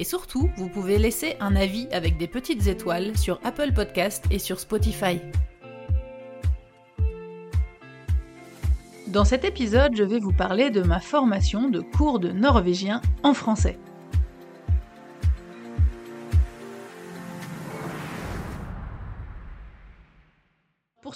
Et surtout, vous pouvez laisser un avis avec des petites étoiles sur Apple Podcast et sur Spotify. Dans cet épisode, je vais vous parler de ma formation de cours de norvégien en français.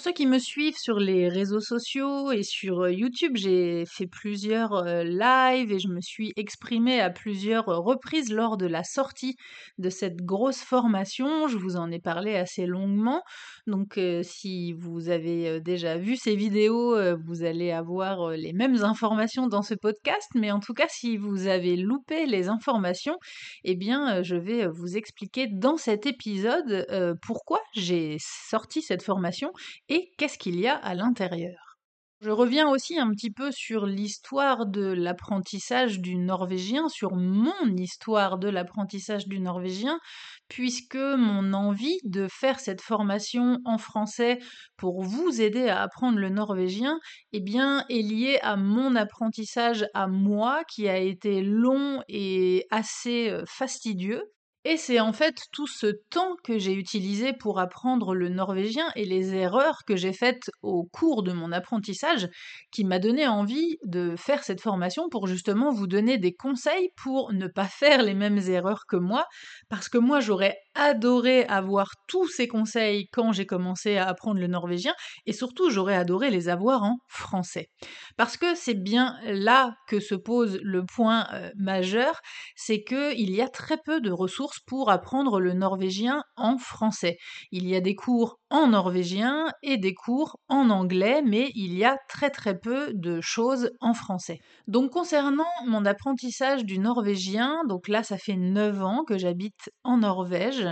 Ceux qui me suivent sur les réseaux sociaux et sur euh, YouTube, j'ai fait plusieurs euh, lives et je me suis exprimée à plusieurs euh, reprises lors de la sortie de cette grosse formation. Je vous en ai parlé assez longuement. Donc si vous avez déjà vu ces vidéos, vous allez avoir les mêmes informations dans ce podcast. Mais en tout cas, si vous avez loupé les informations, eh bien, je vais vous expliquer dans cet épisode pourquoi j'ai sorti cette formation et qu'est-ce qu'il y a à l'intérieur. Je reviens aussi un petit peu sur l'histoire de l'apprentissage du norvégien, sur mon histoire de l'apprentissage du norvégien, puisque mon envie de faire cette formation en français pour vous aider à apprendre le norvégien, eh bien, est liée à mon apprentissage à moi, qui a été long et assez fastidieux. Et c'est en fait tout ce temps que j'ai utilisé pour apprendre le norvégien et les erreurs que j'ai faites au cours de mon apprentissage qui m'a donné envie de faire cette formation pour justement vous donner des conseils pour ne pas faire les mêmes erreurs que moi, parce que moi j'aurais adoré avoir tous ces conseils quand j'ai commencé à apprendre le norvégien, et surtout j'aurais adoré les avoir en français. Parce que c'est bien là que se pose le point euh, majeur, c'est qu'il y a très peu de ressources pour apprendre le norvégien en français. Il y a des cours en norvégien et des cours en anglais, mais il y a très très peu de choses en français. Donc concernant mon apprentissage du norvégien, donc là ça fait 9 ans que j'habite en Norvège,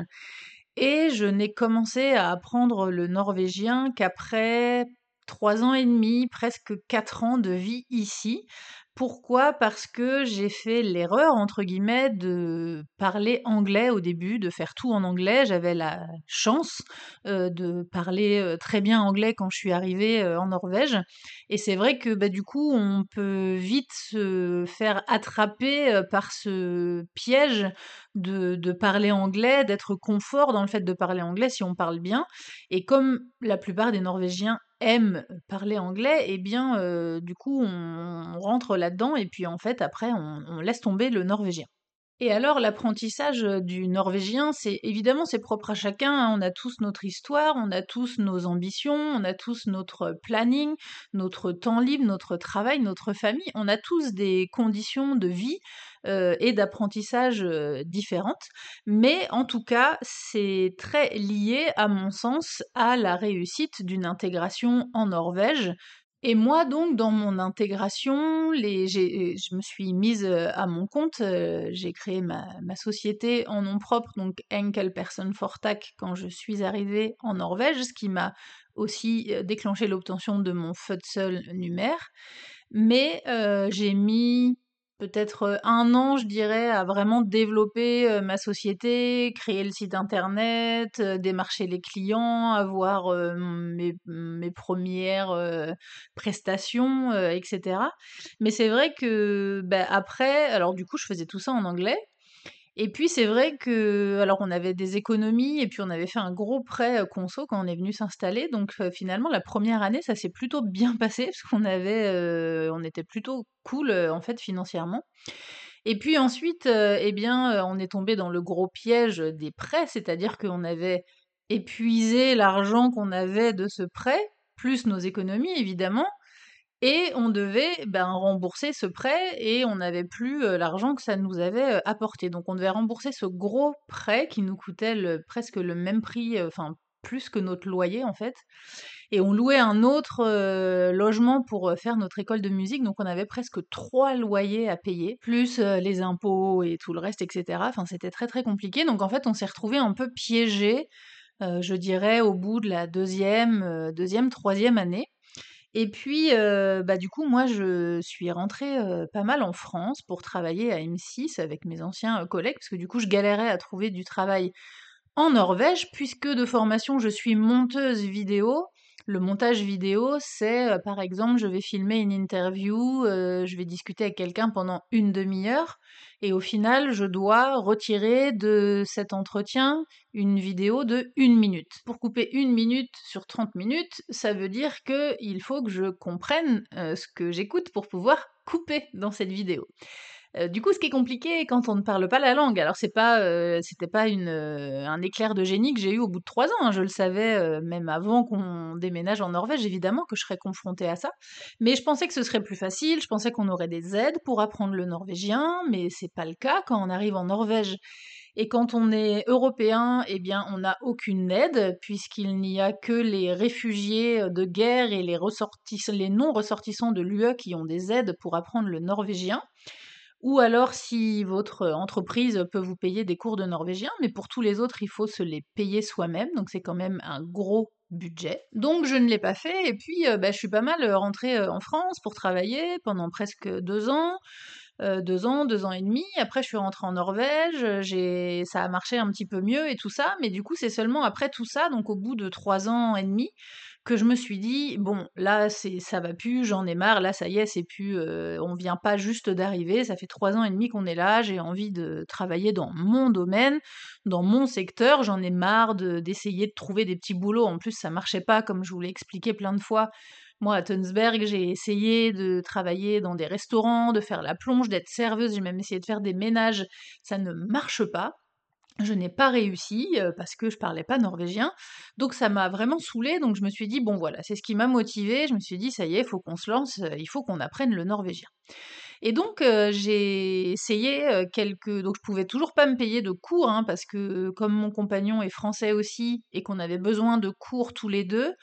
et je n'ai commencé à apprendre le norvégien qu'après 3 ans et demi, presque 4 ans de vie ici. Pourquoi? Parce que j'ai fait «l'erreur» entre guillemets de parler anglais au début, de faire tout en anglais. J'avais la chance, de parler, très bien anglais quand je suis arrivée, en Norvège et c'est vrai que, bah, du coup, on peut vite se faire attraper, par ce piège de de parler anglais, d'être confort dans le fait de parler anglais si on parle bien et comme la plupart des Norvégiens aiment parler anglais, eh bien, du coup, on, rentre là-dedans et puis en fait, après, on, laisse tomber le norvégien. Et alors, l'apprentissage du norvégien, c'est évidemment c'est propre à chacun. Hein. On a tous notre histoire, on a tous nos ambitions, on a tous notre planning, notre temps libre, notre travail, notre famille. On a tous des conditions de vie euh, et d'apprentissage euh, différentes. Mais en tout cas, c'est très lié, à mon sens, à la réussite d'une intégration en Norvège. Et moi, donc, dans mon intégration, les, je me suis mise euh, à mon compte, j'ai créé ma, ma, société en nom propre, donc Enkel Person quand je suis arrivée en Norvège, ce qui m'a aussi déclenché l'obtention de mon Futsal numère. Mais j'ai mis peut-être un an, je dirais, à vraiment développer ma société, créer le site internet, démarcher les clients, avoir mes, premières prestations, etc. Mais c'est vrai que bah, après, alors du coup, je faisais tout ça en anglais. Et puis c'est vrai que, alors on avait des économies et puis on avait fait un gros prêt conso quand on est venu s'installer. Donc finalement la première année ça s'est plutôt bien passé parce qu'on avait, on était plutôt cool en fait financièrement. Et puis ensuite, eh bien, on est tombé dans le gros piège des prêts, c'est-à-dire qu'on avait épuisé l'argent qu'on avait de ce prêt, plus nos économies évidemment. Et on devait ben, rembourser ce prêt et on n'avait plus l'argent que ça nous avait apporté. Donc on devait rembourser ce gros prêt qui nous coûtait presque le même prix, enfin plus que notre loyer en fait. Et on louait un autre logement pour faire notre école de musique, donc on avait presque trois loyers à payer, plus les impôts et tout le reste, etc. Enfin c'était très très compliqué. Donc en fait on s'est retrouvé un peu piégé je dirais au bout de la deuxième, deuxième, troisième année. Et puis, bah, du coup, moi, je suis rentrée pas mal en France pour travailler à M6 avec mes anciens collègues, parce que du coup, je galérais à trouver du travail en Norvège, puisque de formation, je suis monteuse vidéo. Le montage vidéo, c'est par exemple, je vais filmer une interview, je vais discuter avec quelqu'un pendant une demi-heure, et au final, je dois retirer de cet entretien une vidéo de une minute. Pour couper une minute sur 30 minutes, ça veut dire qu'il faut que je comprenne ce que j'écoute pour pouvoir couper dans cette vidéo. Euh, du coup, ce qui est compliqué quand on ne parle pas la langue, alors c'est pas, euh, c'était pas une, euh, un éclair de génie que j'ai eu au bout de trois ans. Hein, je le savais même avant qu'on déménage en Norvège, évidemment que je serais confrontée à ça. Mais je pensais que ce serait plus facile. Je pensais qu'on aurait des aides pour apprendre le norvégien, mais c'est pas le cas quand on arrive en Norvège. Et quand on est européen, eh bien, on n'a aucune aide, puisqu'il n'y a que les réfugiés de guerre et les, les non-ressortissants de l'UE qui ont des aides pour apprendre le norvégien ou alors si votre entreprise peut vous payer des cours de norvégien, mais pour tous les autres, il faut se les payer soi-même, donc c'est quand même un gros budget. Donc je ne l'ai pas fait, et puis bah, je suis pas mal rentrée en France pour travailler pendant presque deux ans. deux ans, deux ans et demi. Après, je suis rentrée en Norvège. J'ai, ça a marché un petit peu mieux et tout ça. Mais du coup, c'est seulement après tout ça, donc au bout de trois ans et demi, que je me suis dit bon là c'est ça va plus j'en ai marre là ça y est c'est plus euh, on vient pas juste d'arriver ça fait trois ans et demi qu'on est là j'ai envie de travailler dans mon domaine dans mon secteur j'en ai marre d'essayer de, trouver des petits boulots en plus ça marchait pas comme je vous l'ai expliqué plein de fois moi, à Tunsberg, j'ai essayé de travailler dans des restaurants, de faire la plonge, d'être serveuse, j'ai même essayé de faire des ménages. Ça ne marche pas. Je n'ai pas réussi parce que je parlais pas norvégien. Donc ça m'a vraiment saoulée. Donc je me suis dit, bon voilà, c'est ce qui m'a motivée. Je me suis dit, ça y est, il faut qu'on se lance, il faut qu'on apprenne le norvégien. Et donc j'ai essayé quelques... Donc je pouvais toujours pas me payer de cours, hein, parce que comme mon compagnon est français aussi, et qu'on avait besoin de cours tous les deux,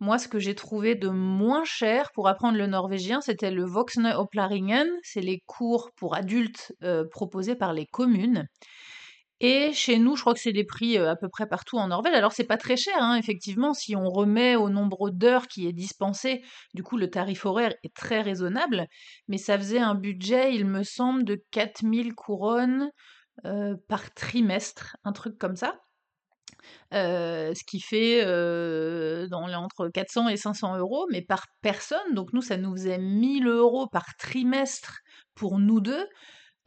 moi ce que j'ai trouvé de moins cher pour apprendre le norvégien, c'était le Voxne Oplaringen, c'est les cours pour adultes proposés par les communes. Et chez nous, je crois que c'est des prix à peu près partout en Norvège. Alors c'est pas très cher, hein, effectivement, si on remet au nombre d'heures qui est dispensé, du coup le tarif horaire est très raisonnable, mais ça faisait un budget, il me semble, de 4000 couronnes par trimestre, un truc comme ça. ce qui fait entre 400 et 500 euros, mais par personne. Donc nous, ça nous faisait 1000 euros par trimestre pour nous deux.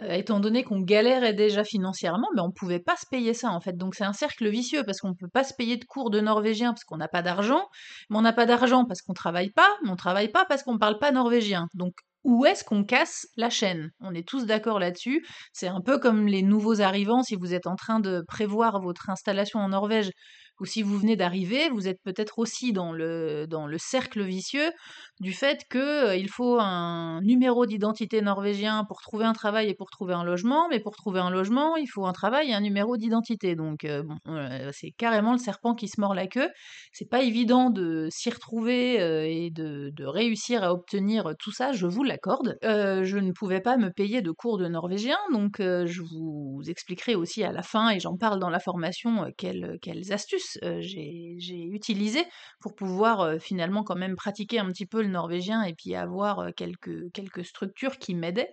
Euh, étant donné qu'on galérait déjà financièrement, mais on pouvait pas se payer ça en fait. Donc c'est un cercle vicieux parce qu'on peut pas se payer de cours de norvégien parce qu'on n'a pas d'argent, mais on n'a pas d'argent parce qu'on travaille pas, mais on travaille pas parce qu'on parle pas norvégien. Donc où est-ce qu'on casse la chaîne? On est tous d'accord là-dessus. C'est un peu comme les nouveaux arrivants, si vous êtes en train de prévoir votre installation en Norvège, ou si vous venez d'arriver, vous êtes peut-être aussi dans le, dans le cercle vicieux du fait qu'il euh, faut un numéro d'identité norvégien pour trouver un travail et pour trouver un logement, mais pour trouver un logement, il faut un travail et un numéro d'identité. Donc euh, bon, euh, c'est carrément le serpent qui se mord la queue. C'est pas évident de s'y retrouver et de, réussir à obtenir tout ça, je vous l'accorde. je ne pouvais pas me payer de cours de norvégien, donc je vous expliquerai aussi à la fin, et j'en parle dans la formation, quelles astuces j'ai utilisées pour pouvoir finalement quand même pratiquer un petit peu le norvégien et puis avoir quelques, quelques structures qui m'aidaient.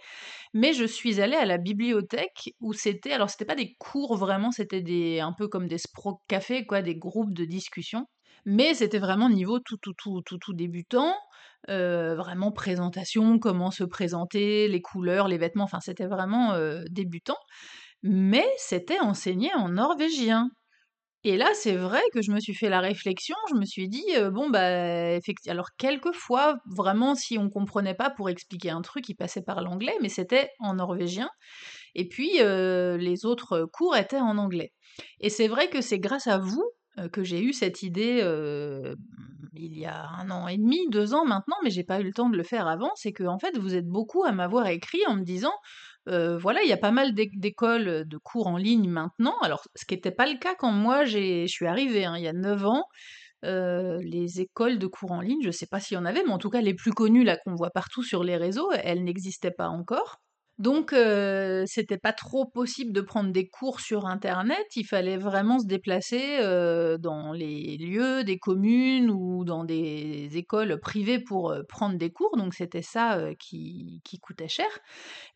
Mais je suis allée à la bibliothèque où c'était, alors c'était pas des cours vraiment, c'était des, un peu comme des spro cafés, quoi, des groupes de discussion. Mais c'était vraiment niveau tout, tout, tout, tout, tout débutant. vraiment présentation, comment se présenter, les couleurs, les vêtements, enfin c'était vraiment débutant. Mais c'était enseigné en norvégien. Et là, c'est vrai que je me suis fait la réflexion, je me suis dit, bon, bah, effectivement, alors quelquefois, vraiment, si on comprenait pas pour expliquer un truc, il passait par l'anglais, mais c'était en norvégien. Et puis, les autres cours étaient en anglais. Et c'est vrai que c'est grâce à vous que j'ai eu cette idée il y a un an et demi, deux ans maintenant, mais j'ai pas eu le temps de le faire avant, c'est que en fait vous êtes beaucoup à m'avoir écrit en me disant voilà, il y a pas mal d'écoles de cours en ligne maintenant. Alors, ce qui n'était pas le cas quand moi je suis arrivée, hein, il y a 9 ans. les écoles de cours en ligne, je ne sais pas s'il y en avait, mais en tout cas les plus connues là qu'on voit partout sur les réseaux, elles n'existaient pas encore. Donc, c'était pas trop possible de prendre des cours sur internet. Il fallait vraiment se déplacer, dans les lieux des communes ou dans des écoles privées pour, prendre des cours, donc c'était ça, qui qui coûtait cher.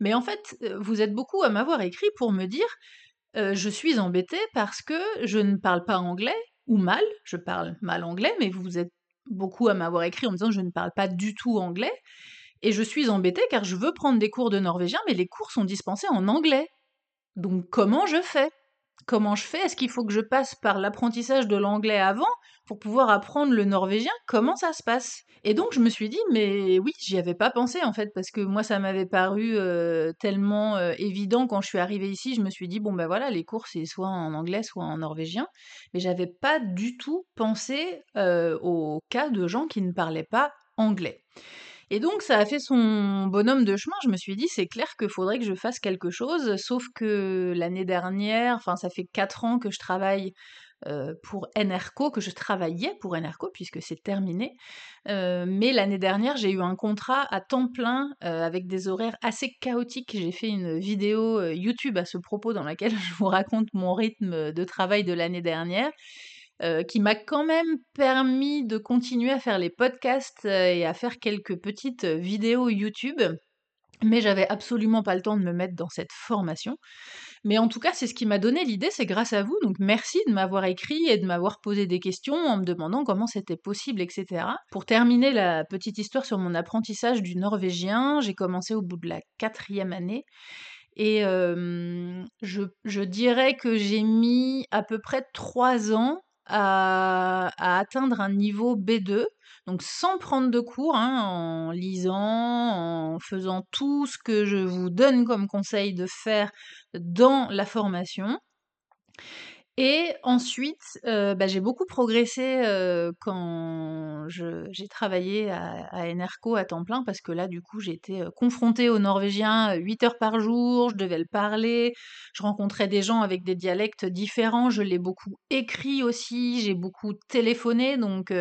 Mais en fait, vous êtes beaucoup à m'avoir écrit pour me dire, «Je suis embêtée parce que je ne parle pas anglais ou mal, je parle mal anglais», mais vous êtes beaucoup à m'avoir écrit en me disant: «Je ne parle pas du tout anglais et je suis embêtée car je veux prendre des cours de norvégien, mais les cours sont dispensés en anglais. Donc comment je fais? Comment je fais? Est-ce qu'il faut que je passe par l'apprentissage de l'anglais avant pour pouvoir apprendre le norvégien? Comment ça se passe? Et donc je me suis dit: «Mais oui, j'y avais pas pensé en fait» parce que moi ça m'avait paru, heu, tellement, heu, évident quand je suis arrivée ici. Je me suis dit: «Bon bah voilà, les cours c'est soit en anglais, soit en norvégien». Mais j'avais pas du tout pensé, heu, au cas de gens qui ne parlaient pas anglais. Et donc ça a fait son bonhomme de chemin. Je me suis dit: «C'est clair qu'il faudrait que je fasse quelque chose», sauf que l'année dernière, enfin ça fait 4 ans que je travaille, heu, pour Enerco, que je travaillais pour Enerco puisque c'est terminé. Heu, mais l'année dernière, j'ai eu un contrat à temps plein, heu, avec des horaires assez chaotiques. J'ai fait une vidéo, YouTube à ce propos dans laquelle je vous raconte mon rythme, de travail de l'année dernière euh, qui m'a quand même permis de continuer à faire les podcasts euh, et à faire quelques petites euh, vidéos YouTube. Mais j'avais absolument pas le temps de me mettre dans cette formation. Mais en tout cas, c'est ce qui m'a donné l'idée, c'est grâce à vous. Donc merci de m'avoir écrit et de m'avoir posé des questions en me demandant comment c'était possible, etc. Pour terminer la petite histoire sur mon apprentissage du norvégien, j'ai commencé au bout de la quatrième année. Et je dirais que j'ai mis à peu près trois ans à, atteindre un niveau B2, donc sans prendre de cours, hein, en lisant, en faisant tout ce que je vous donne comme conseil de faire dans la formation. Et ensuite, euh, bah, j'ai beaucoup progressé euh, quand j'ai travaillé à, à, Enerco à temps plein parce que là, du coup, j'étais euh, confrontée au norvégien 8 heures par jour, je devais le parler, je rencontrais des gens avec des dialectes différents, je l'ai beaucoup écrit aussi, j'ai beaucoup téléphoné, donc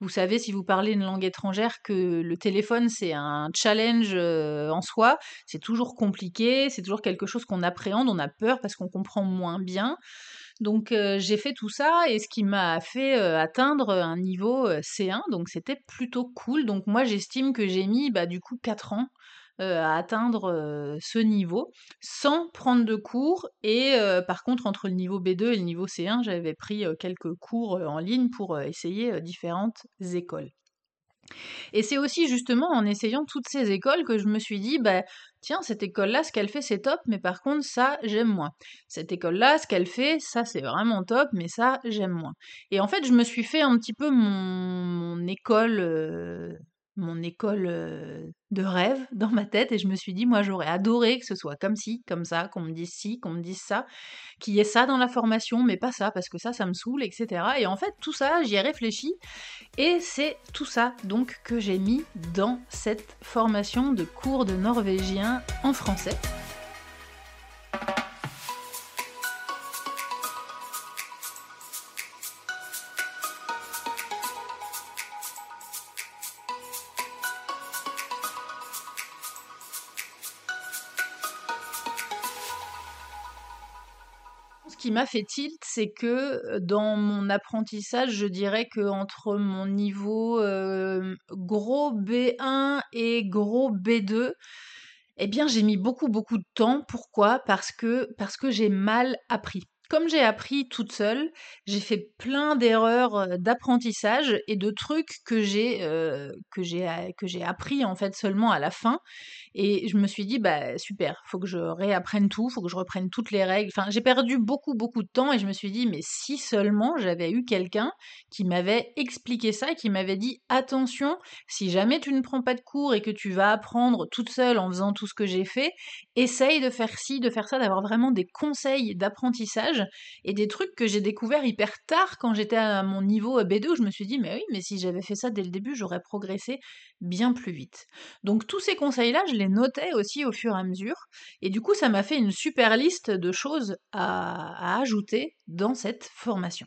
vous savez, si vous parlez une langue étrangère, que le téléphone, c'est un challenge en soi, c'est toujours compliqué, c'est toujours quelque chose qu'on appréhende, on a peur parce qu'on comprend moins bien. Donc j'ai fait tout ça et ce qui m'a fait atteindre un niveau C1, donc c'était plutôt cool. Donc moi j'estime que j'ai mis bah, du coup 4 ans à atteindre ce niveau sans prendre de cours et par contre entre le niveau B2 et le niveau C1 j'avais pris quelques cours en ligne pour essayer différentes écoles. Et c'est aussi justement en essayant toutes ces écoles que je me suis dit, bah, tiens, cette école-là, ce qu'elle fait, c'est top, mais par contre, ça, j'aime moins. Cette école-là, ce qu'elle fait, ça, c'est vraiment top, mais ça, j'aime moins. Et en fait, je me suis fait un petit peu mon, école, euh, mon école de rêve dans ma tête, et je me suis dit, moi, j'aurais adoré que ce soit comme ci, comme ça, qu'on me dise ci, qu'on me dise ça, qu'il y ait ça dans la formation, mais pas ça, parce que ça, ça me saoule, etc. Et en fait, tout ça, j'y ai réfléchi, et c'est tout ça donc que j'ai mis dans cette formation de cours de norvégien en français. Fait tilt, c'est que dans mon apprentissage, je dirais que entre mon niveau gros B1 et gros B2, eh bien j'ai mis beaucoup beaucoup de temps. Pourquoi? Parce que parce que j'ai mal appris comme j'ai appris toute seule, j'ai fait plein d'erreurs d'apprentissage et de trucs que j'ai appris en fait seulement à la fin. Et je me suis dit bah super, faut que je réapprenne tout, faut que je reprenne toutes les règles. Enfin, j'ai perdu beaucoup beaucoup de temps et je me suis dit mais si seulement j'avais eu quelqu'un qui m'avait expliqué ça qui m'avait dit attention, si jamais tu ne prends pas de cours et que tu vas apprendre toute seule en faisant tout ce que j'ai fait, essaye de faire ci, de faire ça, d'avoir vraiment des conseils d'apprentissage et des trucs que j'ai découverts hyper tard quand j'étais à mon niveau B2 où je me suis dit mais oui mais si j'avais fait ça dès le début j'aurais progressé bien plus vite. Donc tous ces conseils là je les notais aussi au fur et à mesure et du coup ça m'a fait une super liste de choses à ajouter dans cette formation.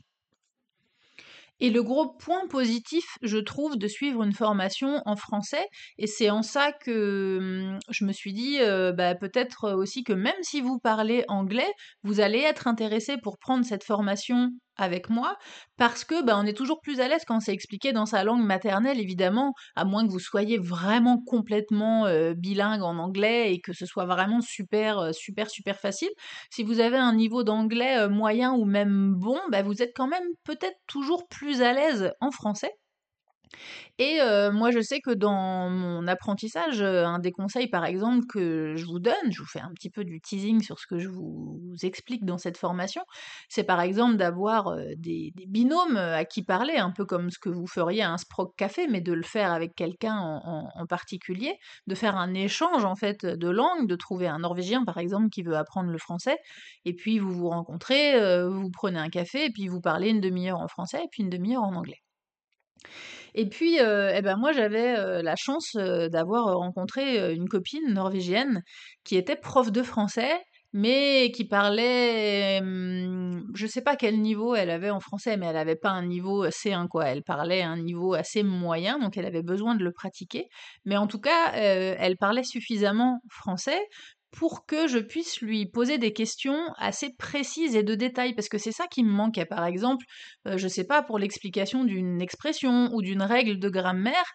Et le gros point positif, je trouve, de suivre une formation en français, et c'est en ça que hum, je me suis dit, euh, bah, peut-être aussi que même si vous parlez anglais, vous allez être intéressé pour prendre cette formation avec moi, parce que bah, on est toujours plus à l'aise quand c'est expliqué dans sa langue maternelle, évidemment, à moins que vous soyez vraiment complètement bilingue en anglais et que ce soit vraiment super, super, super facile. Si vous avez un niveau d'anglais moyen ou même bon, bah, vous êtes quand même peut-être toujours plus à l'aise en français. Et moi, je sais que dans mon apprentissage, un des conseils, par exemple, que je vous donne, je vous fais un petit peu du teasing sur ce que je vous explique dans cette formation, c'est par exemple d'avoir des, binômes à qui parler, un peu comme ce que vous feriez à un Sprock Café, mais de le faire avec quelqu'un en, particulier, de faire un échange en fait de langue, de trouver un Norvégien par exemple qui veut apprendre le français, et puis vous vous rencontrez, vous prenez un café, et puis vous parlez une demi-heure en français, et puis une demi-heure en anglais. Et puis, euh, eh ben moi, j'avais euh, la chance euh, d'avoir rencontré une copine norvégienne qui était prof de français, mais qui parlait, je sais pas quel niveau elle avait en français, mais elle avait pas un niveau C1 quoi. Elle parlait un niveau assez moyen, donc elle avait besoin de le pratiquer. Mais en tout cas, elle parlait suffisamment français pour que je puisse lui poser des questions assez précises et de détails, parce que c'est ça qui me manquait. Par exemple, euh, je sais pas, pour l'explication d'une expression ou d'une règle de grammaire,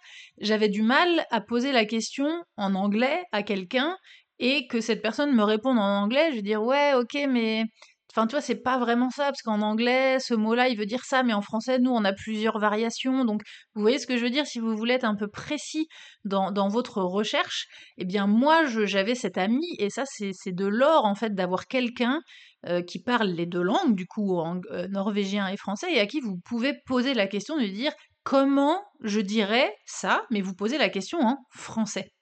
j'avais du mal à poser la question en anglais à quelqu'un et que cette personne me réponde en anglais, je vais dire ouais, ok, mais Enfin, tu vois, c'est pas vraiment ça, parce qu'en anglais, ce mot-là, il veut dire ça, mais en français, nous, on a plusieurs variations. Donc, vous voyez ce que je veux dire? Si vous voulez être un peu précis dans, votre recherche, eh bien, moi, j'avais cet ami, et ça, c'est de l'or, en fait, d'avoir quelqu'un euh, qui parle les deux langues, du coup, en, euh, norvégien et français, et à qui vous pouvez poser la question de dire comment je dirais ça, mais vous posez la question en français.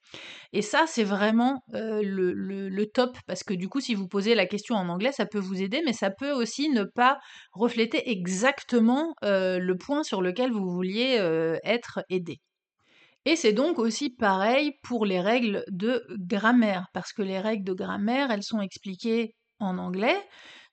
Et ça, c'est vraiment le, top, parce que du coup, si vous posez la question en anglais, ça peut vous aider, mais ça peut aussi ne pas refléter exactement le point sur lequel vous vouliez être aidé. Et c'est donc aussi pareil pour les règles de grammaire, parce que les règles de grammaire, elles sont expliquées en anglais,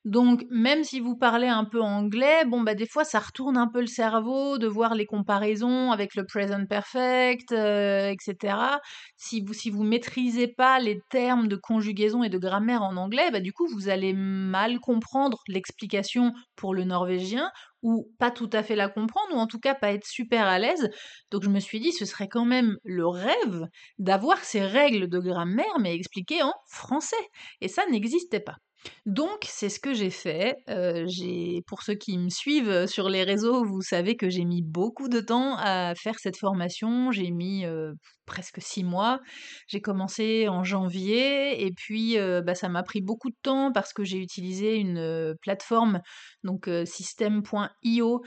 donc, même si vous parlez un peu anglais, bon, bah, des fois, ça retourne un peu le cerveau de voir les comparaisons avec le present perfect, euh, etc. Si vous, si vous maîtrisez pas les termes de conjugaison et de grammaire en anglais, bah, du coup, vous allez mal comprendre l'explication pour le norvégien ou pas tout à fait la comprendre, ou en tout cas pas être super à l'aise. Donc je me suis dit, ce serait quand même le rêve d'avoir ces règles de grammaire, mais expliquées en français. Et ça n'existait pas. Donc, c'est ce que j'ai fait. pour ceux qui me suivent sur les réseaux, vous savez que j'ai mis beaucoup de temps à faire cette formation. J'ai mis presque six mois. J'ai commencé en janvier et puis bah, ça m'a pris beaucoup de temps parce que j'ai utilisé une plateforme, donc system.io,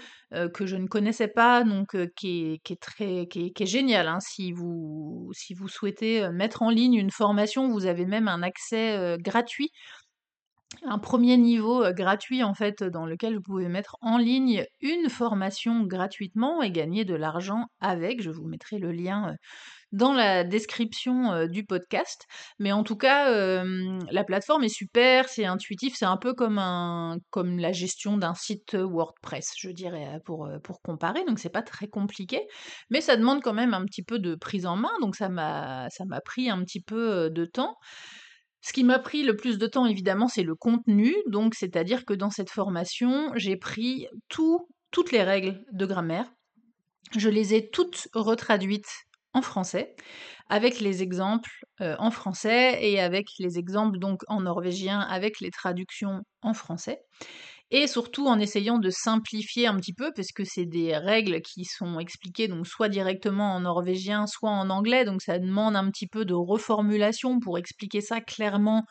que je ne connaissais pas, donc qui, est, très, qui est, génial. Hein. Si vous souhaitez mettre en ligne une formation, vous avez même un accès gratuit un premier niveau gratuit en fait dans lequel vous pouvez mettre en ligne une formation gratuitement et gagner de l'argent avec. Je vous mettrai le lien dans la description du podcast. Mais en tout cas, la plateforme est super, c'est intuitif, c'est un peu comme, un, comme la gestion d'un site WordPress, je dirais, pour, pour comparer. Donc c'est pas très compliqué, mais ça demande quand même un petit peu de prise en main. Donc ça m'a pris un petit peu de temps. Ce qui m'a pris le plus de temps, évidemment, c'est le contenu. Donc, c'est-à-dire que dans cette formation, j'ai pris toutes les règles de grammaire. Je les ai toutes retraduites en français, avec les exemples euh, en français et avec les exemples donc en norvégien, avec les traductions en français et surtout en essayant de simplifier un petit peu, parce que c'est des règles qui sont expliquées donc soit directement en norvégien, soit en anglais, donc ça demande un petit peu de reformulation pour expliquer ça clairement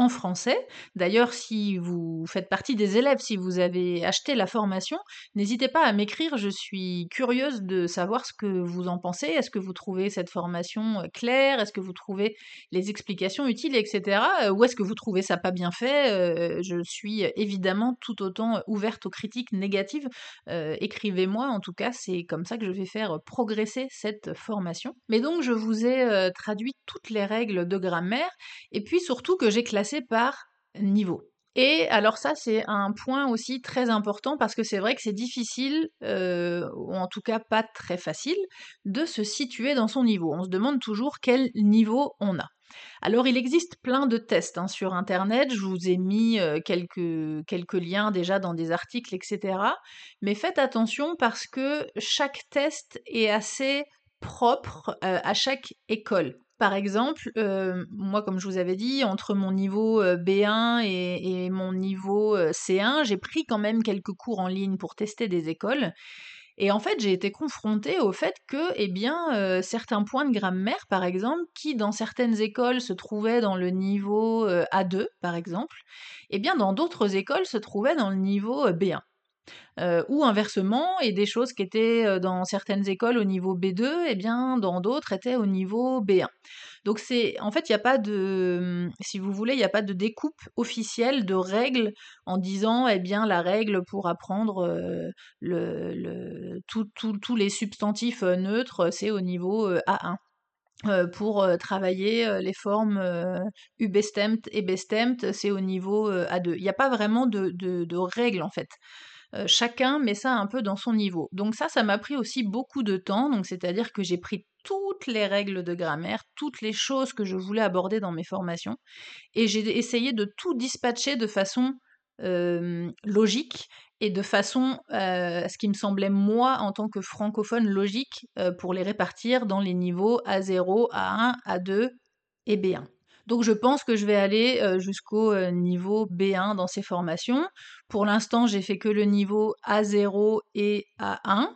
en français. D'ailleurs, si vous faites partie des élèves, si vous avez acheté la formation, n'hésitez pas à m'écrire, je suis curieuse de savoir ce que vous en pensez. Est-ce que vous trouvez cette formation euh, claire? Est-ce que vous trouvez les explications utiles, etc. Euh, ou est-ce que vous trouvez ça pas bien fait? Euh, Je suis évidemment tout autant ouverte aux critiques négatives. Écrivez-moi, en tout cas, c'est comme ça que je vais faire progresser cette formation. Mais donc, je vous ai traduit toutes les règles de grammaire, et puis surtout que j'ai classé par niveau. Et alors ça, c'est un point aussi très important parce que c'est vrai que c'est difficile, euh, ou en tout cas pas très facile, de se situer dans son niveau. On se demande toujours quel niveau on a. Alors il existe plein de tests hein, sur Internet, je vous ai mis euh, quelques, quelques liens déjà dans des articles, etc. Mais faites attention parce que chaque test est assez propre euh, à chaque école. Par exemple, euh, moi, comme je vous avais dit, entre mon niveau euh, B1 et, mon niveau euh, C1, j'ai pris quand même quelques cours en ligne pour tester des écoles. Et en fait, j'ai été confrontée au fait que, eh bien, certains points de grammaire, par exemple, qui dans certaines écoles se trouvaient dans le niveau A2, par exemple, eh bien, dans d'autres écoles se trouvaient dans le niveau B1. Euh, ou inversement, et des choses qui étaient euh, dans certaines écoles au niveau B2, et eh bien dans d'autres étaient au niveau B1. Donc c'est en fait il n'y a pas de si vous voulez, il n'y a pas de découpe officielle de règles en disant eh bien la règle pour apprendre euh, le, tous les substantifs neutres, c'est au niveau A1. pour travailler les formes UBSTEMT et BSTEMT, c'est au niveau A2. Il n'y a pas vraiment de, de règles en fait. Euh, chacun met ça un peu dans son niveau. Donc ça, ça m'a pris aussi beaucoup de temps, donc c'est-à-dire que j'ai pris toutes les règles de grammaire, toutes les choses que je voulais aborder dans mes formations, et j'ai essayé de tout dispatcher de façon euh, logique et de façon à ce qui me semblait moi en tant que francophone logique euh, pour les répartir dans les niveaux A0, A1, A2 et B1. Donc je pense que je vais aller jusqu'au niveau B1 dans ces formations. Pour l'instant, j'ai fait que le niveau A0 et A1.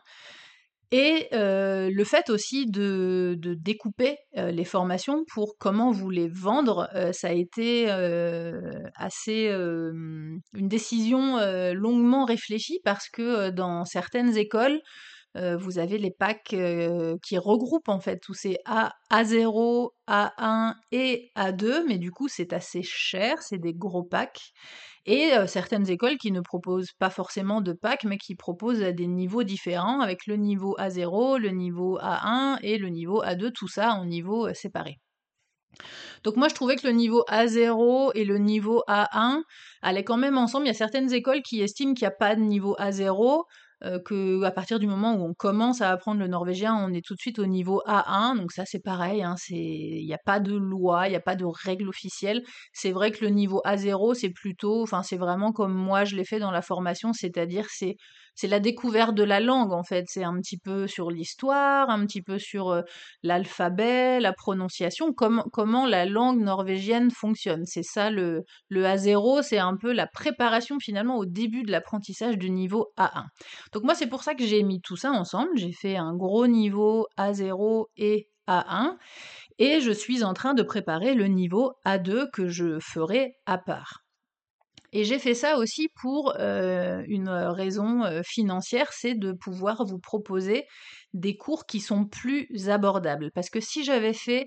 Et le fait aussi de, découper les formations pour comment vous les vendre, ça a été assez une décision longuement réfléchie parce que dans certaines écoles, vous avez les packs qui regroupent en fait tous ces A, A0, A1 et A2, mais du coup c'est assez cher, c'est des gros packs. Et certaines écoles qui ne proposent pas forcément de packs, mais qui proposent des niveaux différents, avec le niveau A0, le niveau A1 et le niveau A2, tout ça en niveau séparé. Donc moi je trouvais que le niveau A0 et le niveau A1 allaient quand même ensemble. Il y a certaines écoles qui estiment qu'il n'y a pas de niveau A0, euh, que à partir du moment où on commence à apprendre le norvégien, on est tout de suite au niveau A1. Donc ça c'est pareil, hein, il n'y a pas de loi, il n'y a pas de règle officielle. C'est vrai que le niveau A0 c'est plutôt, enfin c'est vraiment comme moi je l'ai fait dans la formation, c'est-à-dire c'est c'est la découverte de la langue en fait. C'est un petit peu sur l'histoire, un petit peu sur euh, l'alphabet, la prononciation, comment la langue norvégienne fonctionne. C'est ça le, le A0, c'est un peu la préparation finalement au début de l'apprentissage du niveau A1. Donc moi c'est pour ça que j'ai mis tout ça ensemble. J'ai fait un gros niveau A0 et A1 et je suis en train de préparer le niveau A2 que je ferai à part. Et j'ai fait ça aussi pour euh, une raison euh, financière, c'est de pouvoir vous proposer des cours qui sont plus abordables. Parce que si j'avais fait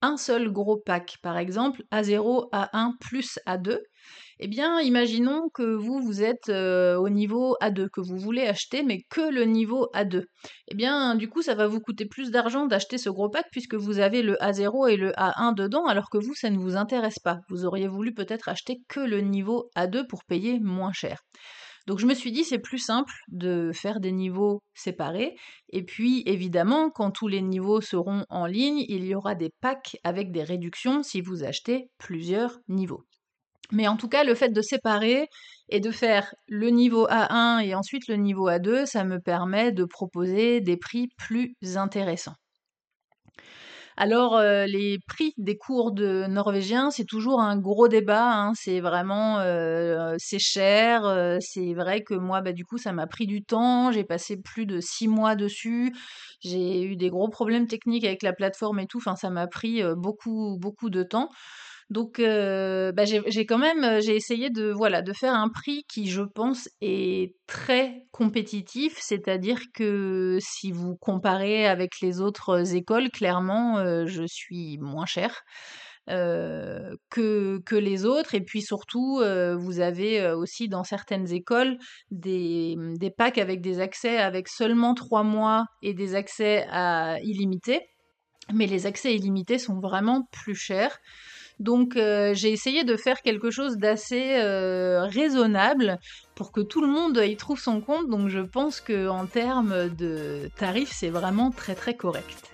un seul gros pack, par exemple, A0, A1 plus A2, eh bien, imaginons que vous, vous êtes euh, au niveau A2, que vous voulez acheter, mais que le niveau A2. Eh bien, du coup, ça va vous coûter plus d'argent d'acheter ce gros pack puisque vous avez le A0 et le A1 dedans, alors que vous, ça ne vous intéresse pas. Vous auriez voulu peut-être acheter que le niveau A2 pour payer moins cher. Donc je me suis dit c'est plus simple de faire des niveaux séparés. Et puis évidemment, quand tous les niveaux seront en ligne, il y aura des packs avec des réductions si vous achetez plusieurs niveaux. Mais en tout cas, le fait de séparer et de faire le niveau A1 et ensuite le niveau A2, ça me permet de proposer des prix plus intéressants. Alors, euh, les prix des cours de norvégien, c'est toujours un gros débat. Hein. c'est vraiment, euh, c'est cher. Euh, c'est vrai que moi, bah, du coup, ça m'a pris du temps. J'ai passé plus de six mois dessus. J'ai eu des gros problèmes techniques avec la plateforme et tout. Ça m'a pris beaucoup, beaucoup de temps. Donc, euh, bah, j'ai quand même, euh, j'ai essayé de, voilà, de faire un prix qui, je pense, est très compétitif. C'est-à-dire que si vous comparez avec les autres écoles, clairement, euh, je suis moins cher. que, que les autres. Et puis surtout, vous avez aussi dans certaines écoles des, des packs avec des accès avec seulement trois mois et des accès à illimité. Mais les accès illimités sont vraiment plus chers. Donc euh, j'ai essayé de faire quelque chose d'assez euh, raisonnable pour que tout le monde y trouve son compte. Donc je pense que en termes de tarifs, c'est vraiment très très correct.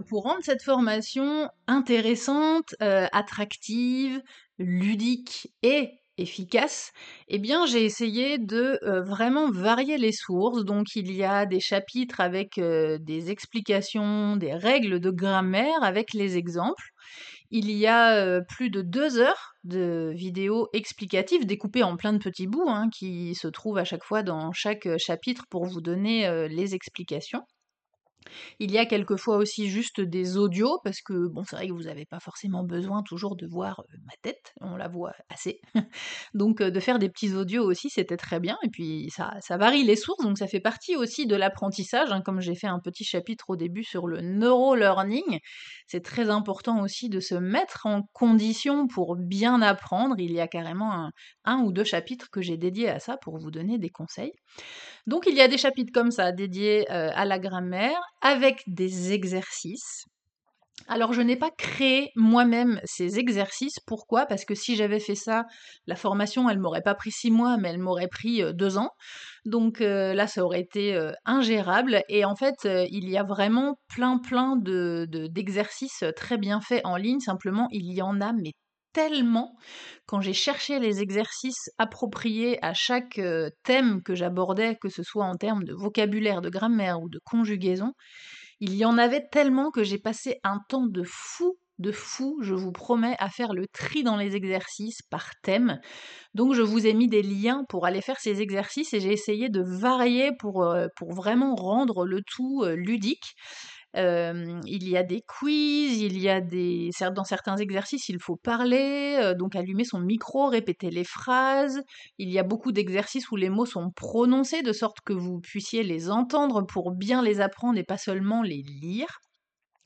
Pour rendre cette formation intéressante, euh, attractive, ludique et efficace, eh bien j'ai essayé de euh, vraiment varier les sources. Donc il y a des chapitres avec euh, des explications, des règles de grammaire avec les exemples. Il y a plus de deux heures de vidéos explicatives découpées en plein de petits bouts hein, qui se trouvent à chaque fois dans chaque chapitre pour vous donner les explications. Il y a quelquefois aussi juste des audios, parce que bon, c'est vrai que vous n'avez pas forcément besoin toujours de voir ma tête, on la voit assez. donc de faire des petits audios aussi, c'était très bien, et puis ça, varie les sources, donc ça fait partie aussi de l'apprentissage, hein, comme j'ai fait un petit chapitre au début sur le neuro-learning. C'est très important aussi de se mettre en condition pour bien apprendre. Il y a carrément un, un ou deux chapitres que j'ai dédiés à ça pour vous donner des conseils. Donc il y a des chapitres comme ça dédiés à la grammaire avec des exercices. Alors je n'ai pas créé moi-même ces exercices. Pourquoi? Parce que si j'avais fait ça, la formation, elle m'aurait pas pris six mois, mais elle m'aurait pris deux ans. Donc là, ça aurait été ingérable. Et en fait, il y a vraiment plein, plein de, d'exercices très bien faits en ligne. Simplement, il y en a, mais tellement quand j'ai cherché les exercices appropriés à chaque thème que j'abordais, que ce soit en termes de vocabulaire, de grammaire ou de conjugaison, il y en avait tellement que j'ai passé un temps de fou de fou, je vous promets, à faire le tri dans les exercices par thème. Donc je vous ai mis des liens pour aller faire ces exercices et j'ai essayé de varier pour, pour vraiment rendre le tout ludique il y a des quiz, il y a des dans certains exercices, il faut parler, donc allumer son micro, répéter les phrases. Il y a beaucoup d'exercices où les mots sont prononcés de sorte que vous puissiez les entendre pour bien les apprendre et pas seulement les lire.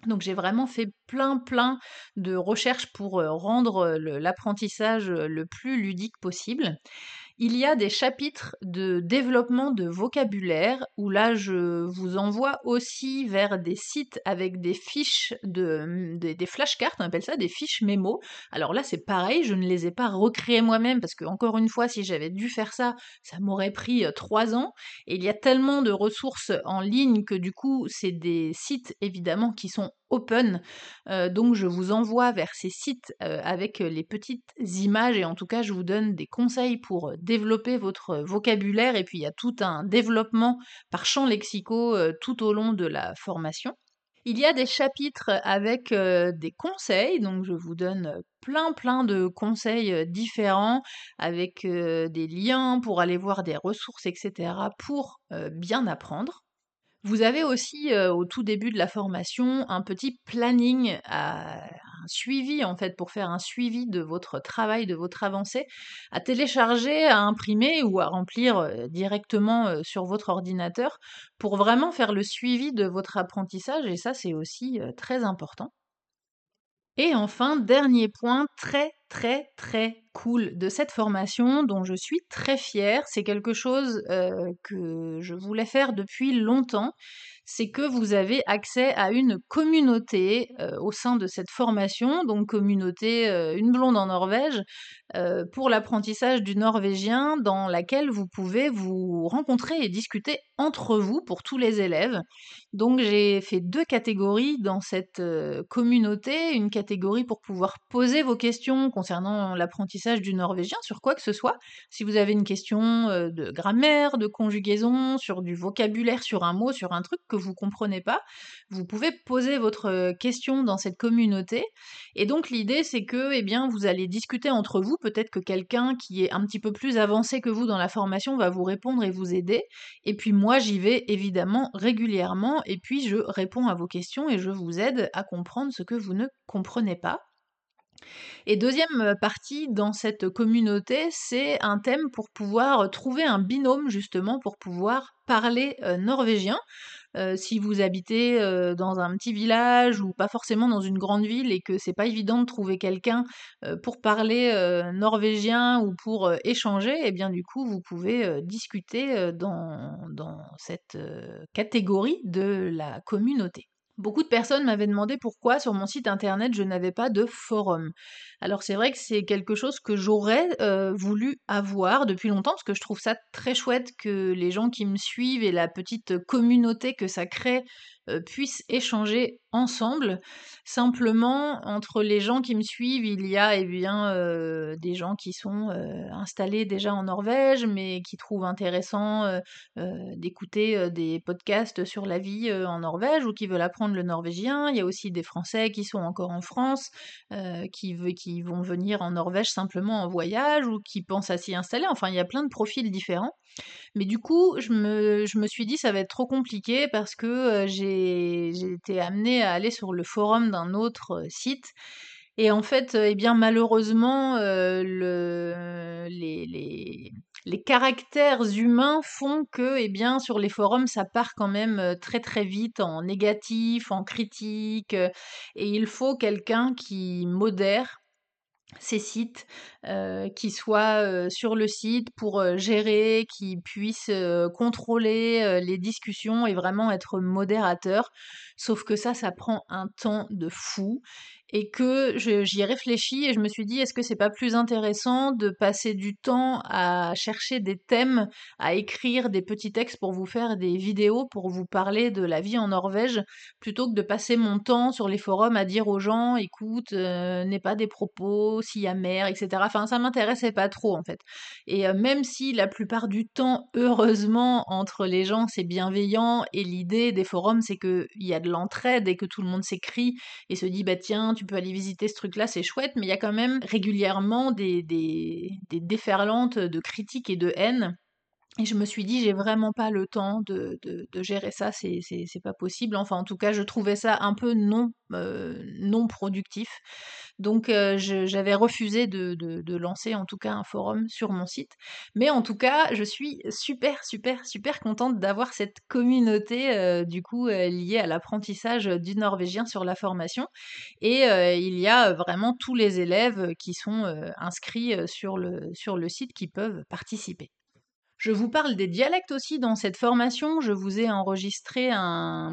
Donc j'ai vraiment fait plein plein de recherches pour rendre l'apprentissage le plus ludique possible. Il y a des chapitres de développement de vocabulaire où là je vous envoie aussi vers des sites avec des fiches de mmh, des, flashcards, on appelle ça des fiches mémo. Alors là c'est pareil, je ne les ai pas recréées moi-même parce que encore une fois si j'avais dû faire ça, ça m'aurait pris trois ans. Et il y a tellement de ressources en ligne que du coup c'est des sites évidemment qui sont open. donc je vous envoie vers ces sites avec les petites images et en tout cas je vous donne des conseils pour développer votre vocabulaire et puis il y a tout un développement par champ lexicaux tout au long de la formation. Il y a des chapitres avec des conseils, donc je vous donne plein plein de conseils différents avec des liens pour aller voir des ressources, etc. pour bien apprendre. Vous avez aussi, au tout début de la formation, un petit planning, un suivi en fait, pour faire un suivi de votre travail, de votre avancée, à télécharger, à imprimer ou à remplir, directement, sur votre ordinateur, pour vraiment faire le suivi de votre apprentissage et ça, c'est aussi, très important. Et enfin, dernier point très très très cool de cette formation dont je suis très fière, c'est quelque chose que je voulais faire depuis longtemps, c'est que vous avez accès à une communauté au sein de cette formation, donc communauté Une blonde en Norvège, pour l'apprentissage du norvégien, dans laquelle vous pouvez vous rencontrer et discuter entre vous pour tous les élèves. Donc j'ai fait deux catégories dans cette communauté, une catégorie pour pouvoir poser vos questions concernant l'apprentissage du norvégien sur quoi que ce soit. Si vous avez une question de grammaire, de conjugaison, sur du vocabulaire, sur un mot, sur un truc que vous comprenez pas, vous pouvez poser votre question dans cette communauté. Et donc l'idée c'est que eh bien vous allez discuter entre vous, peut-être que quelqu'un qui est un petit peu plus avancé que vous dans la formation va vous répondre et vous aider. Et puis moi j'y vais évidemment régulièrement et puis je réponds à vos questions et je vous aide à comprendre ce que vous ne comprenez pas. Et deuxième partie dans cette communauté, c'est un thème pour pouvoir trouver un binôme justement pour pouvoir parler norvégien. si vous habitez dans un petit village ou pas forcément dans une grande ville et que c'est pas évident de trouver quelqu'un pour parler norvégien ou pour échanger, et eh bien du coup vous pouvez discuter dans cette catégorie de la communauté. Beaucoup de personnes m'avaient demandé pourquoi sur mon site internet je n'avais pas de forum. Alors c'est vrai que c'est quelque chose que j'aurais euh, voulu avoir depuis longtemps parce que je trouve ça très chouette que les gens qui me suivent et la petite communauté que ça crée euh, puissent échanger ensemble. Simplement, entre les gens qui me suivent, il y a eh bien, euh, des gens qui sont euh, installés déjà en Norvège, mais qui trouvent intéressant d'écouter des podcasts sur la vie en Norvège ou qui veulent apprendre le norvégien. Il y a aussi des Français qui sont encore en France, qui, qui vont venir en Norvège simplement en voyage ou qui pensent à s'y installer. Enfin, il y a plein de profils différents. Mais du coup, je me, je me suis dit ça va être trop compliqué parce que j'ai été amenée à aller sur le forum d'un autre site. Et en fait, eh bien malheureusement, le, les, les, les, caractères humains font que, eh bien, sur les forums, ça part quand même très très vite en négatif, en critique, et il faut quelqu'un qui modère ces sites, qui soient sur le site pour gérer, qui puissent contrôler les discussions et vraiment être modérateur. Sauf que ça, ça prend un temps de fou et que j'y ai réfléchi et je me suis dit est-ce que c'est pas plus intéressant de passer du temps à chercher des thèmes, à écrire des petits textes pour vous faire des vidéos pour vous parler de la vie en Norvège plutôt que de passer mon temps sur les forums à dire aux gens écoute euh, n'est pas des propos s'il y a mer etc enfin ça m'intéressait pas trop en fait. Et euh, même si la plupart du temps heureusement entre les gens c'est bienveillant et l'idée des forums c'est que il y a de l'entraide et que tout le monde s'écrit et se dit bah tiens peux aller visiter ce truc-là, c'est chouette, mais il y a quand même régulièrement des, des, des déferlantes de critiques et de haine et je me suis dit, j'ai vraiment pas le temps de, de, gérer ça, c'est, pas possible. Enfin, en tout cas, je trouvais ça un peu non, euh, non productif. Donc, euh, j'avais refusé de, de, lancer en tout cas un forum sur mon site. Mais en tout cas, je suis super, super, super contente d'avoir cette communauté, euh, du coup, liée à l'apprentissage du norvégien sur la formation. Et il y a vraiment tous les élèves qui sont inscrits sur le, sur le site qui peuvent participer. Je vous parle des dialectes aussi dans cette formation. Je vous ai enregistré un,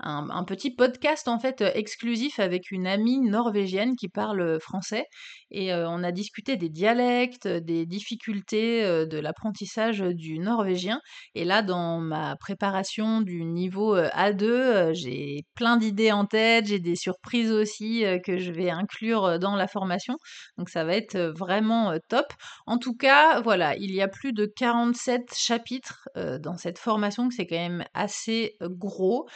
un, petit podcast en fait exclusif avec une amie norvégienne qui parle français. Et euh, on a discuté des dialectes, des difficultés euh, de l'apprentissage du norvégien. Et là dans ma préparation du niveau euh, A2 j'ai plein d'idées en tête, j'ai des surprises aussi que je vais inclure dans la formation. Donc ça va être vraiment top. En tout cas voilà il y a plus de 47 chapitres dans cette formation c'est quand même assez gros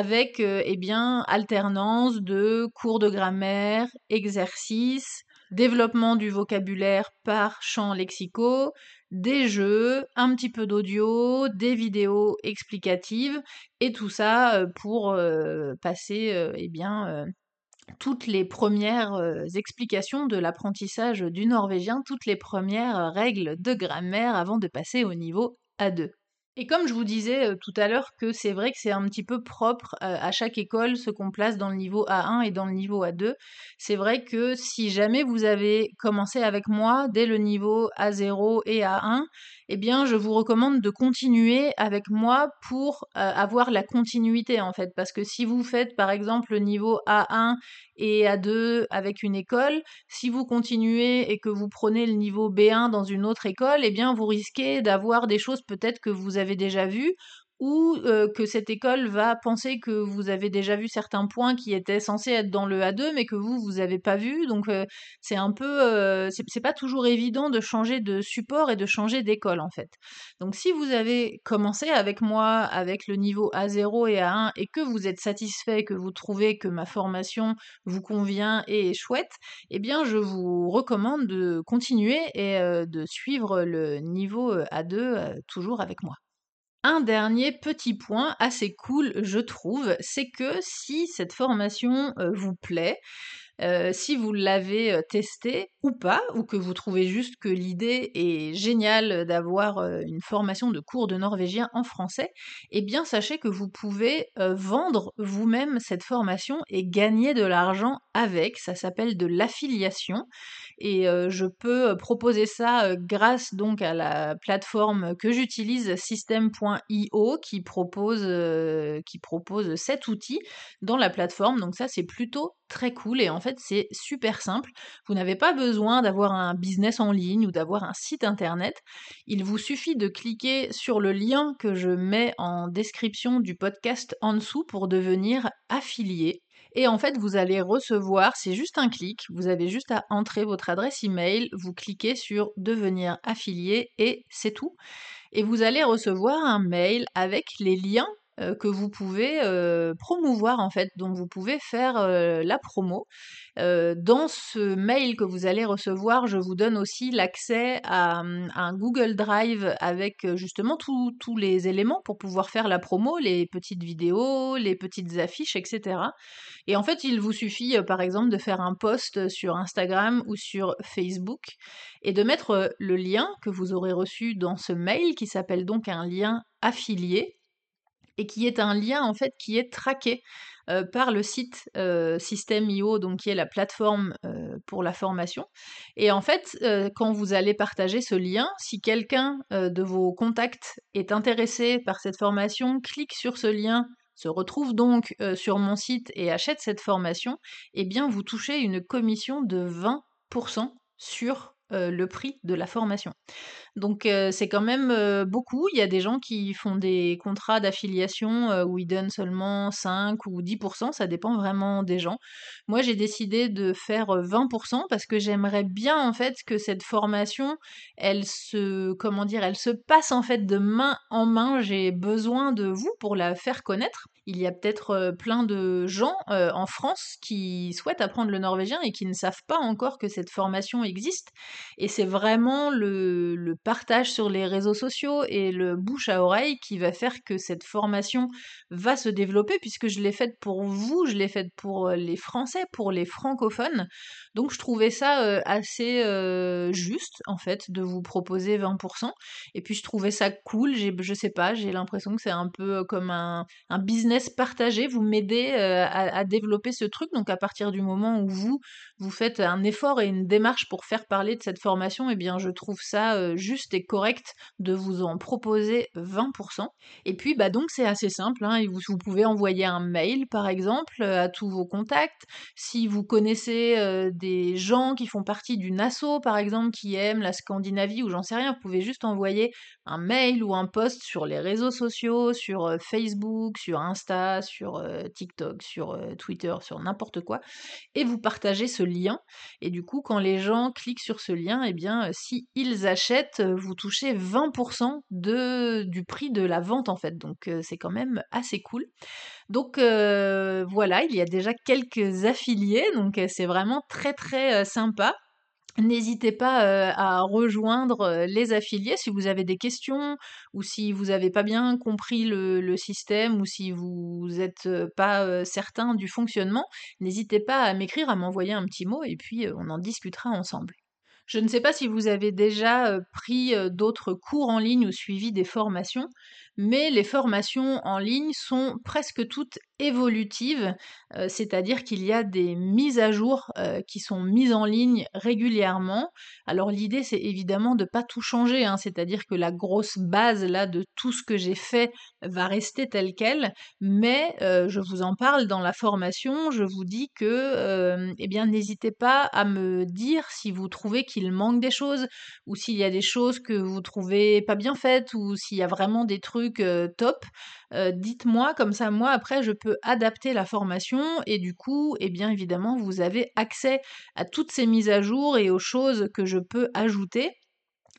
avec euh, eh bien alternance de cours de grammaire, exercices, développement du vocabulaire par champs lexicaux, des jeux, un petit peu d'audio, des vidéos explicatives et tout ça euh, pour euh, passer eh bien toutes les premières explications de l'apprentissage du norvégien, toutes les premières règles de grammaire avant de passer au niveau A2. Et comme je vous disais tout à l'heure que c'est vrai que c'est un petit peu propre à chaque école ce qu'on place dans le niveau A1 et dans le niveau A2, c'est vrai que si jamais vous avez commencé avec moi dès le niveau A0 et A1, eh bien je vous recommande de continuer avec moi pour avoir la continuité en fait. Parce que si vous faites par exemple le niveau A1 et A2 avec une école, si vous continuez et que vous prenez le niveau B1 dans une autre école, eh bien vous risquez d'avoir des choses peut-être que vous avez déjà vues ou que cette école va penser que vous avez déjà vu certains points qui étaient censés être dans le A2 mais que vous vous avez pas vu donc c'est un peu c'est pas toujours évident de changer de support et de changer d'école en fait. Donc si vous avez commencé avec moi avec le niveau A0 et A1 et que vous êtes satisfait que vous trouvez que ma formation vous convient et est chouette, eh bien je vous recommande de continuer et de suivre le niveau A2 toujours avec moi. Un dernier petit point assez cool, je trouve, c'est que si cette formation vous plaît, euh, si vous l'avez euh, testé ou pas, ou que vous trouvez juste que l'idée est géniale d'avoir euh, une formation de cours de norvégien en français, eh bien sachez que vous pouvez vendre vous-même cette formation et gagner de l'argent avec. Ça s'appelle de l'affiliation et je peux proposer ça grâce donc à la plateforme que j'utilise system.io qui propose qui propose cet outil dans la plateforme donc ça c'est plutôt très cool et en fait c'est super simple. Vous n'avez pas besoin d'avoir un business en ligne ou d'avoir un site internet. Il vous suffit de cliquer sur le lien que je mets en description du podcast en dessous pour devenir affilié. Et en fait, vous allez recevoir, c'est juste un clic, vous avez juste à entrer votre adresse email, vous cliquez sur devenir affilié et c'est tout. Et vous allez recevoir un mail avec les liens euh, que vous pouvez euh, promouvoir en fait, dont vous pouvez faire euh, la promo. dans ce mail que vous allez recevoir, je vous donne aussi l'accès à, hum, un Google Drive avec justement tous les éléments pour pouvoir faire la promo, les petites vidéos, les petites affiches, etc. Et en fait, il vous suffit par exemple de faire un post sur Instagram ou sur Facebook et de mettre le lien que vous aurez reçu dans ce mail qui s'appelle donc un lien affilié et qui est un lien en fait qui est traqué par le site euh, System.io, donc qui est la plateforme pour la formation. Et en fait, quand vous allez partager ce lien, si quelqu'un de vos contacts est intéressé par cette formation, clique sur ce lien se retrouve donc sur mon site et achète cette formation, eh bien vous touchez une commission de 20% sur le prix de la formation. Donc c'est quand même beaucoup. Il y a des gens qui font des contrats d'affiliation où ils donnent seulement 5 ou 10%, ça dépend vraiment des gens. Moi j'ai décidé de faire 20% parce que j'aimerais bien en fait que cette formation, elle se comment dire, elle se passe en fait de main en main. J'ai besoin de vous pour la faire connaître il y a peut-être plein de gens en France qui souhaitent apprendre le norvégien et qui ne savent pas encore que cette formation existe. Et c'est vraiment le, le, partage sur les réseaux sociaux et le bouche à oreille qui va faire que cette formation va se développer, puisque je l'ai faite pour vous, je l'ai faite pour les Français, pour les francophones. Donc je trouvais ça assez juste, en fait, de vous proposer 20%. Et puis je trouvais ça cool, je sais pas, j'ai l'impression que c'est un peu comme un, un business partager, vous m'aidez euh, à, développer ce truc. Donc à partir du moment où vous, vous faites un effort et une démarche pour faire parler de cette formation, et eh bien je trouve ça euh, juste et correct de vous en proposer 20%. Et puis bah donc c'est assez simple, hein, vous, pouvez envoyer un mail par exemple à tous vos contacts. Si vous connaissez euh, des gens qui font partie d'une asso par exemple qui aiment la Scandinavie ou j'en sais rien, vous pouvez juste envoyer un mail ou un post sur les réseaux sociaux, sur Facebook, sur Instagram sur euh, TikTok, sur euh, Twitter, sur n'importe quoi, et vous partagez ce lien. Et du coup, quand les gens cliquent sur ce lien, et eh bien, euh, si ils achètent, vous touchez 20% de, du prix de la vente en fait. Donc c'est quand même assez cool. Donc voilà, il y a déjà quelques affiliés, donc c'est vraiment très très sympa. N'hésitez pas à rejoindre les affiliés si vous avez des questions ou si vous n'avez pas bien compris le, système ou si vous n'êtes pas certain du fonctionnement. N'hésitez pas à m'écrire, à m'envoyer un petit mot et puis on en discutera ensemble. Je ne sais pas si vous avez déjà pris d'autres cours en ligne ou suivi des formations, mais les formations en ligne sont presque toutes évolutive, euh, c'est-à-dire qu'il y a des mises à jour euh, qui sont mises en ligne régulièrement. Alors l'idée c'est évidemment de pas tout changer, hein, c'est-à-dire que la grosse base là de tout ce que j'ai fait va rester telle quelle, mais euh, je vous en parle dans la formation, je vous dis que eh bien n'hésitez pas à me dire si vous trouvez qu'il manque des choses ou s'il y a des choses que vous trouvez pas bien faites ou s'il y a vraiment des trucs top. Dites-moi comme ça moi après je peux adapter la formation et du coup, et eh bien évidemment, vous avez accès à toutes ces mises à jour et aux choses que je peux ajouter.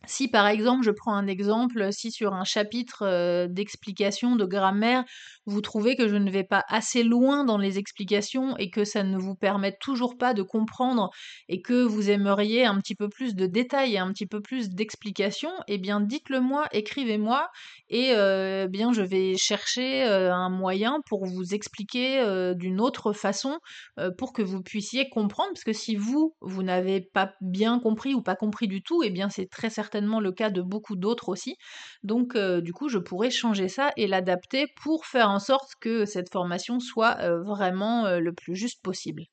Si par exemple, je prends un exemple, si sur un chapitre euh, d'explication de grammaire, vous trouvez que je ne vais pas assez loin dans les explications et que ça ne vous permet toujours pas de comprendre et que vous aimeriez un petit peu plus de détails et un petit peu plus d'explications, eh bien dites-le moi, écrivez-moi et euh, eh bien je vais chercher euh, un moyen pour vous expliquer d'une autre façon pour que vous puissiez comprendre parce que si vous vous n'avez pas bien compris ou pas compris du tout, eh bien c'est très certain certainement le cas de beaucoup d'autres aussi. Donc euh, du coup, je pourrais changer ça et l'adapter pour faire en sorte que cette formation soit euh, vraiment euh, le plus juste possible.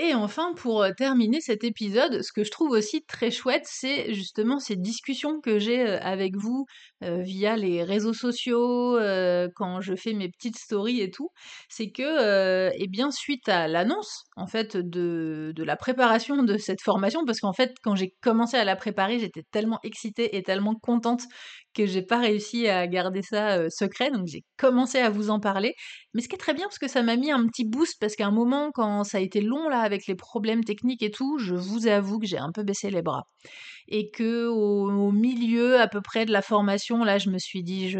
Et enfin, pour euh, terminer cet épisode, ce que je trouve aussi très chouette, c'est justement ces discussions que j'ai euh, avec vous euh, via les réseaux sociaux, quand je fais mes petites stories et tout. C'est que, eh bien, suite à l'annonce, en fait, de, de la préparation de cette formation, parce qu'en fait, quand j'ai commencé à la préparer, j'étais tellement excitée et tellement contente que j'ai pas réussi à garder ça secret, donc j'ai commencé à vous en parler. Mais ce qui est très bien, parce que ça m'a mis un petit boost, parce qu'à un moment, quand ça a été long là, avec les problèmes techniques et tout, je vous avoue que j'ai un peu baissé les bras. Et que au, milieu à peu près de la formation, là, je me suis dit,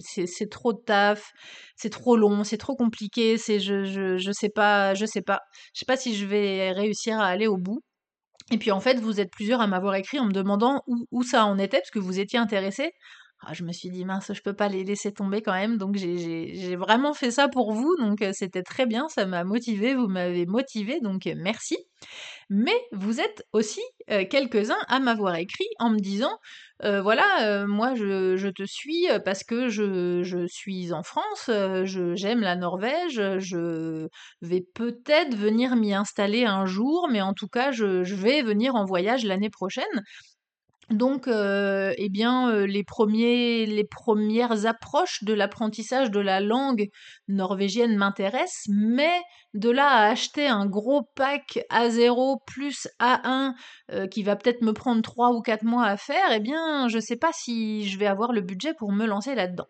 c'est trop de taf, c'est trop long, c'est trop compliqué, c'est je, je, je sais pas, je sais pas, je sais pas si je vais réussir à aller au bout. Et puis en fait, vous êtes plusieurs à m'avoir écrit en me demandant où, ça en était, parce que vous étiez intéressés. Ah, je me suis dit, mince, je peux pas les laisser tomber quand même. Donc j'ai vraiment fait ça pour vous. Donc euh, c'était très bien, ça m'a motivé, vous m'avez motivé, donc euh, merci. Mais vous êtes aussi euh, quelques-uns à m'avoir écrit en me disant, voilà, moi je, te suis parce que je, suis en France, j'aime la Norvège, je vais peut-être venir m'y installer un jour, mais en tout cas je vais venir en voyage l'année prochaine. Donc, euh, eh bien, euh, les, premières approches de l'apprentissage de la langue norvégienne m'intéressent, mais de là à acheter un gros pack A0 plus A1 euh, qui va peut-être me prendre 3 ou 4 mois à faire, eh bien, je ne sais pas si je vais avoir le budget pour me lancer là-dedans.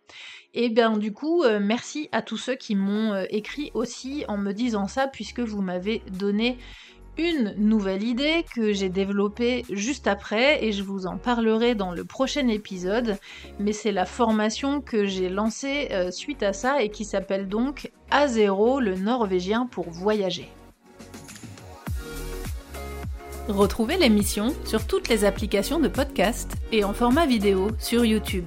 Et eh bien, du coup, merci à tous ceux qui m'ont écrit aussi en me disant ça, puisque vous m'avez donné une nouvelle idée que j'ai développée juste après et je vous en parlerai dans le prochain épisode, mais c'est la formation que j'ai lancée euh, suite à ça et qui s'appelle donc A0, le norvégien pour voyager. Retrouvez l'émission sur toutes les applications de podcast et en format vidéo sur YouTube.